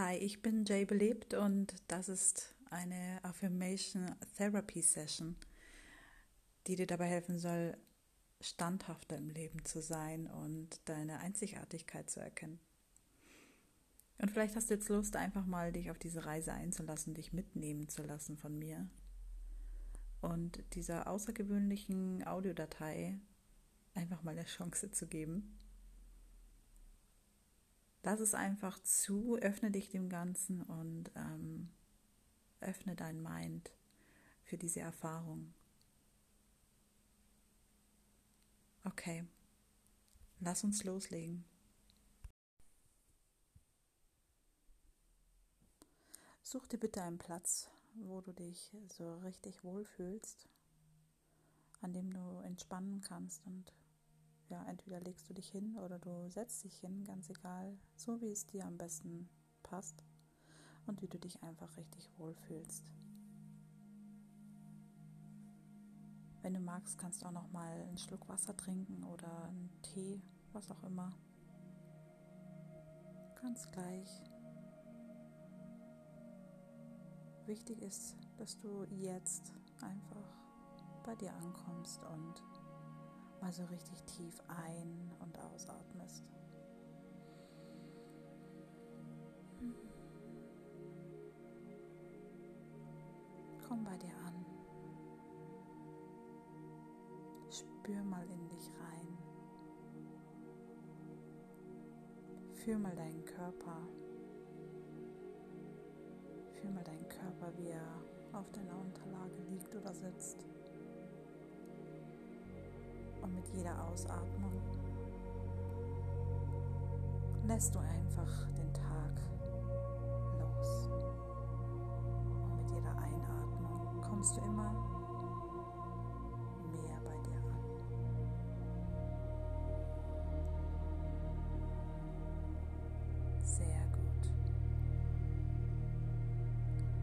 Hi, ich bin Jay Belebt und das ist eine Affirmation Therapy Session, die dir dabei helfen soll, standhafter im Leben zu sein und deine Einzigartigkeit zu erkennen. Und vielleicht hast du jetzt Lust, einfach mal dich auf diese Reise einzulassen, dich mitnehmen zu lassen von mir und dieser außergewöhnlichen Audiodatei einfach mal eine Chance zu geben. Lass es einfach zu, öffne dich dem Ganzen und ähm, öffne dein Mind für diese Erfahrung. Okay, lass uns loslegen. Such dir bitte einen Platz, wo du dich so richtig wohlfühlst, an dem du entspannen kannst und ja, entweder legst du dich hin oder du setzt dich hin, ganz egal, so wie es dir am besten passt und wie du dich einfach richtig wohlfühlst. Wenn du magst, kannst du auch noch mal einen Schluck Wasser trinken oder einen Tee, was auch immer. Ganz gleich. Wichtig ist, dass du jetzt einfach bei dir ankommst und mal so richtig tief ein- und ausatmest. Komm bei dir an. Spür mal in dich rein. Fühl mal deinen Körper. Fühl mal deinen Körper, wie er auf deiner Unterlage liegt oder sitzt. Und mit jeder Ausatmung lässt du einfach den Tag los. Und mit jeder Einatmung kommst du immer mehr bei dir an. Sehr gut.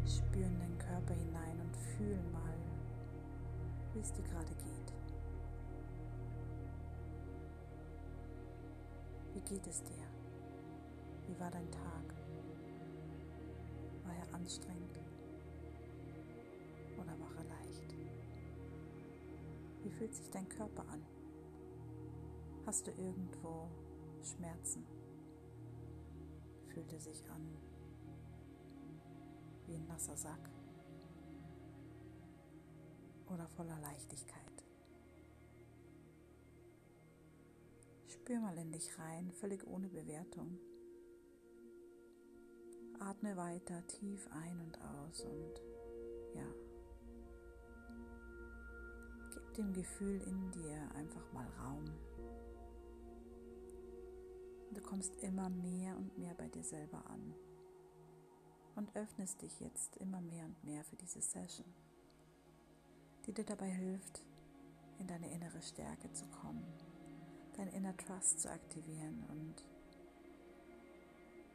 Spür in deinen Körper hinein und fühl mal, wie es dir gerade geht. Geht es dir? Wie war dein Tag? War er anstrengend oder war er leicht? Wie fühlt sich dein Körper an? Hast du irgendwo Schmerzen? Fühlt er sich an wie ein nasser Sack oder voller Leichtigkeit? Spür mal in dich rein, völlig ohne Bewertung. Atme weiter tief ein und aus und ja, gib dem Gefühl in dir einfach mal Raum. Du kommst immer mehr und mehr bei dir selber an und öffnest dich jetzt immer mehr und mehr für diese Session, die dir dabei hilft, in deine innere Stärke zu kommen dein Inner Trust zu aktivieren und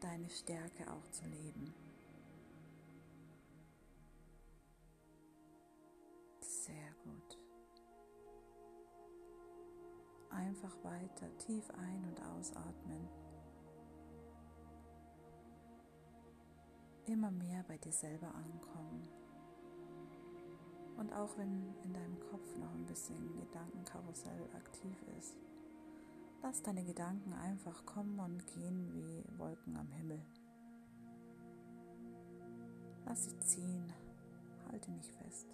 deine Stärke auch zu leben. Sehr gut. Einfach weiter tief ein- und ausatmen. Immer mehr bei dir selber ankommen. Und auch wenn in deinem Kopf noch ein bisschen Gedankenkarussell aktiv ist, Lass deine Gedanken einfach kommen und gehen wie Wolken am Himmel. Lass sie ziehen, halte nicht fest.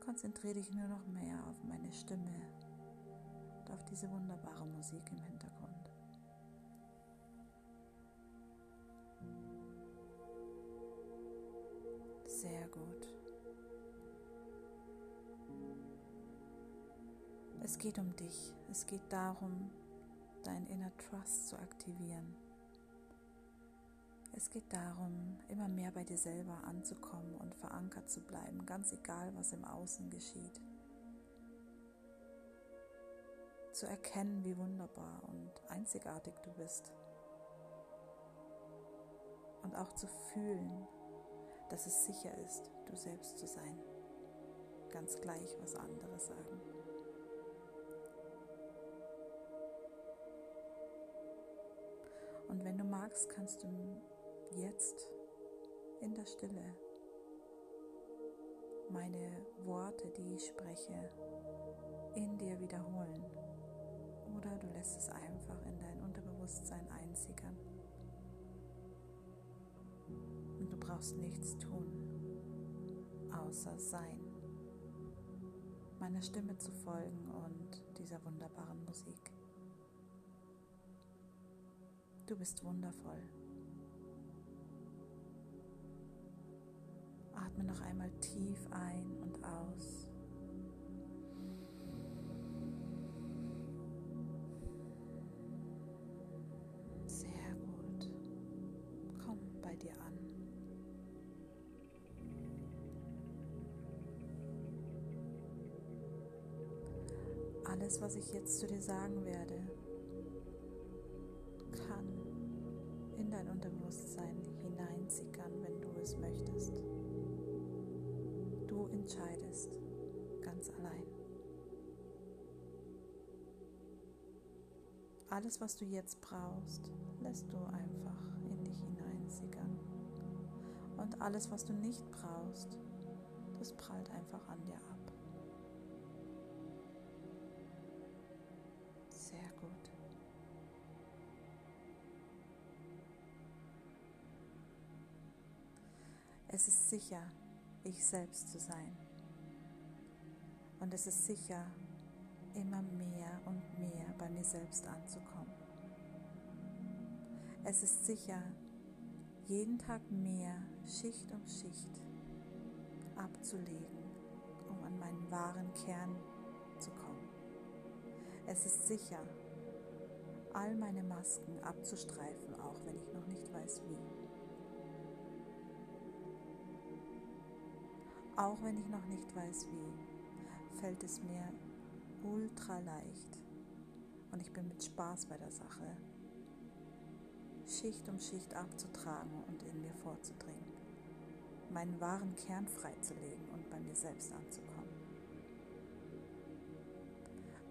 Konzentriere dich nur noch mehr auf meine Stimme und auf diese wunderbare Musik im Hintergrund. Sehr gut. Es geht um dich. Es geht darum, dein Inner Trust zu aktivieren. Es geht darum, immer mehr bei dir selber anzukommen und verankert zu bleiben, ganz egal, was im Außen geschieht. Zu erkennen, wie wunderbar und einzigartig du bist. Und auch zu fühlen, dass es sicher ist, du selbst zu sein. Ganz gleich, was andere sagen. Und wenn du magst, kannst du jetzt in der Stille meine Worte, die ich spreche, in dir wiederholen. Oder du lässt es einfach in dein Unterbewusstsein einsickern. Und du brauchst nichts tun, außer sein, meiner Stimme zu folgen und dieser wunderbaren Musik. Du bist wundervoll. Atme noch einmal tief ein und aus. Sehr gut. Komm bei dir an. Alles, was ich jetzt zu dir sagen werde, entscheidest ganz allein. Alles, was du jetzt brauchst, lässt du einfach in dich hineinsickern. Und alles, was du nicht brauchst, das prallt einfach an dir ab. Sehr gut. Es ist sicher, ich selbst zu sein. Und es ist sicher, immer mehr und mehr bei mir selbst anzukommen. Es ist sicher, jeden Tag mehr Schicht um Schicht abzulegen, um an meinen wahren Kern zu kommen. Es ist sicher, all meine Masken abzustreifen, auch wenn ich noch nicht weiß wie. Auch wenn ich noch nicht weiß wie, fällt es mir ultra leicht und ich bin mit Spaß bei der Sache, Schicht um Schicht abzutragen und in mir vorzudringen, meinen wahren Kern freizulegen und bei mir selbst anzukommen.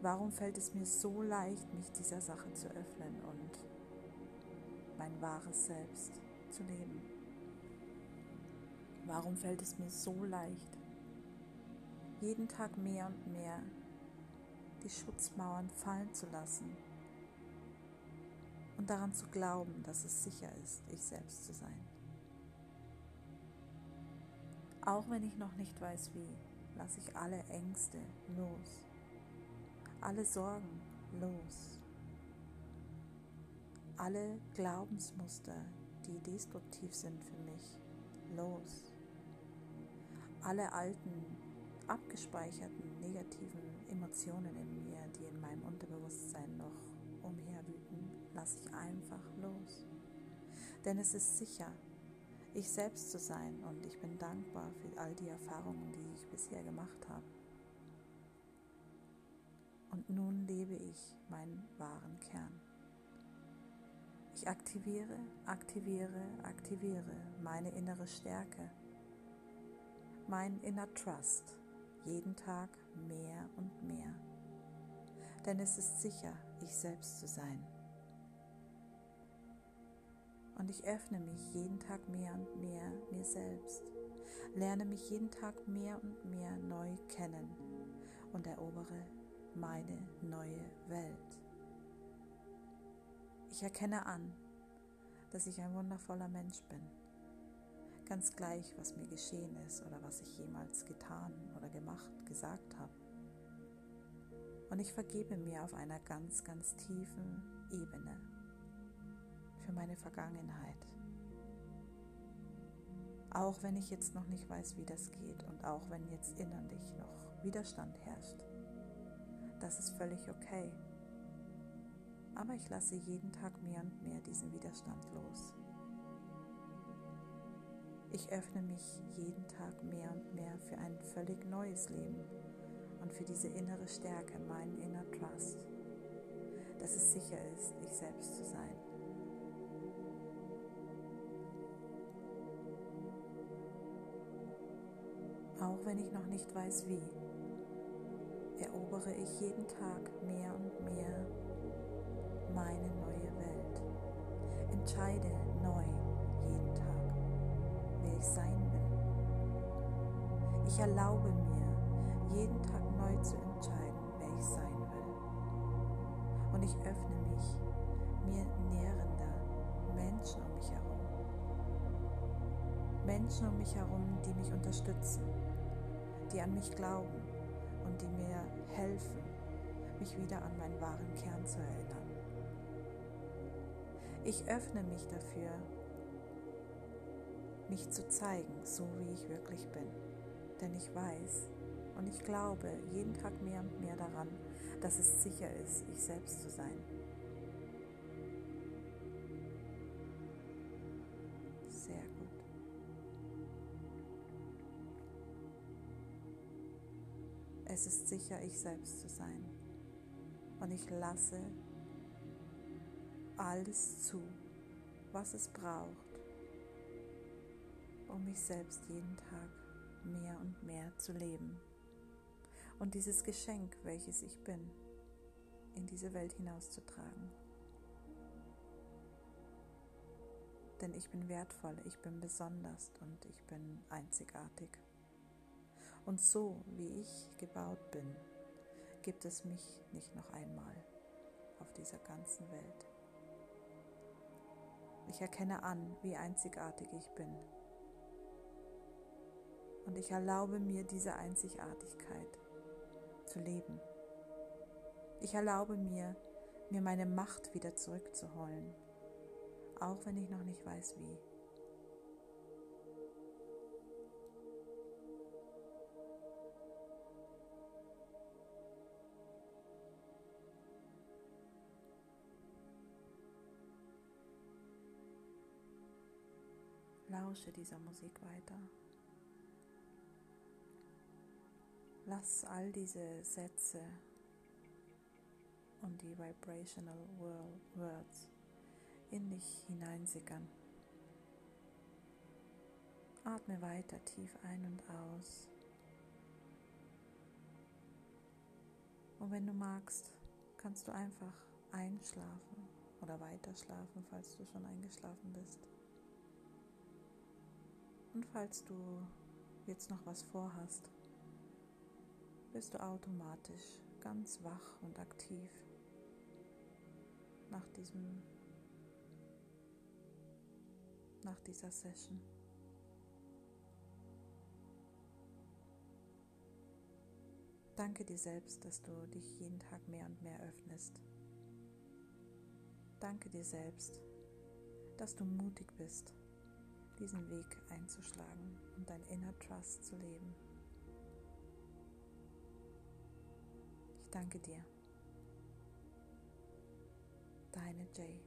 Warum fällt es mir so leicht, mich dieser Sache zu öffnen und mein wahres Selbst zu leben? Warum fällt es mir so leicht, jeden Tag mehr und mehr die Schutzmauern fallen zu lassen und daran zu glauben, dass es sicher ist, ich selbst zu sein? Auch wenn ich noch nicht weiß wie, lasse ich alle Ängste los, alle Sorgen los, alle Glaubensmuster, die destruktiv sind für mich, los alle alten, abgespeicherten negativen Emotionen in mir, die in meinem Unterbewusstsein noch umherwüten, lasse ich einfach los. Denn es ist sicher, ich selbst zu sein und ich bin dankbar für all die Erfahrungen, die ich bisher gemacht habe. Und nun lebe ich meinen wahren Kern. Ich aktiviere, aktiviere, aktiviere meine innere Stärke mein Inner Trust jeden Tag mehr und mehr. Denn es ist sicher, ich selbst zu sein. Und ich öffne mich jeden Tag mehr und mehr mir selbst, lerne mich jeden Tag mehr und mehr neu kennen und erobere meine neue Welt. Ich erkenne an, dass ich ein wundervoller Mensch bin ganz gleich, was mir geschehen ist oder was ich jemals getan oder gemacht, gesagt habe. Und ich vergebe mir auf einer ganz, ganz tiefen Ebene für meine Vergangenheit. Auch wenn ich jetzt noch nicht weiß, wie das geht und auch wenn jetzt innerlich noch Widerstand herrscht. Das ist völlig okay. Aber ich lasse jeden Tag mehr und mehr diesen Widerstand los. Ich öffne mich jeden Tag mehr und mehr für ein völlig neues Leben und für diese innere Stärke, meinen Inner Trust, dass es sicher ist, ich selbst zu sein. Auch wenn ich noch nicht weiß wie, erobere ich jeden Tag mehr und mehr meine neue Welt entscheide ich sein will. Ich erlaube mir, jeden Tag neu zu entscheiden, wer ich sein will. Und ich öffne mich mir nährender Menschen um mich herum. Menschen um mich herum, die mich unterstützen, die an mich glauben und die mir helfen, mich wieder an meinen wahren Kern zu erinnern. Ich öffne mich dafür, mich zu zeigen, so wie ich wirklich bin. Denn ich weiß und ich glaube jeden Tag mehr und mehr daran, dass es sicher ist, ich selbst zu sein. Sehr gut. Es ist sicher, ich selbst zu sein. Und ich lasse alles zu, was es braucht, um mich selbst jeden Tag mehr und mehr zu leben und dieses Geschenk, welches ich bin, in diese Welt hinauszutragen. Denn ich bin wertvoll, ich bin besonders und ich bin einzigartig. Und so wie ich gebaut bin, gibt es mich nicht noch einmal auf dieser ganzen Welt. Ich erkenne an, wie einzigartig ich bin. Und ich erlaube mir diese Einzigartigkeit zu leben. Ich erlaube mir, mir meine Macht wieder zurückzuholen, auch wenn ich noch nicht weiß wie. Lausche dieser Musik weiter. Lass all diese Sätze und die Vibrational Words in dich hineinsickern. Atme weiter tief ein und aus. Und wenn du magst, kannst du einfach einschlafen oder weiter schlafen, falls du schon eingeschlafen bist. Und falls du jetzt noch was vorhast, bist du automatisch ganz wach und aktiv nach diesem nach dieser Session. Danke dir selbst, dass du dich jeden Tag mehr und mehr öffnest. Danke dir selbst, dass du mutig bist diesen Weg einzuschlagen und dein Inner Trust zu leben. Ich danke dir. Deine Jay.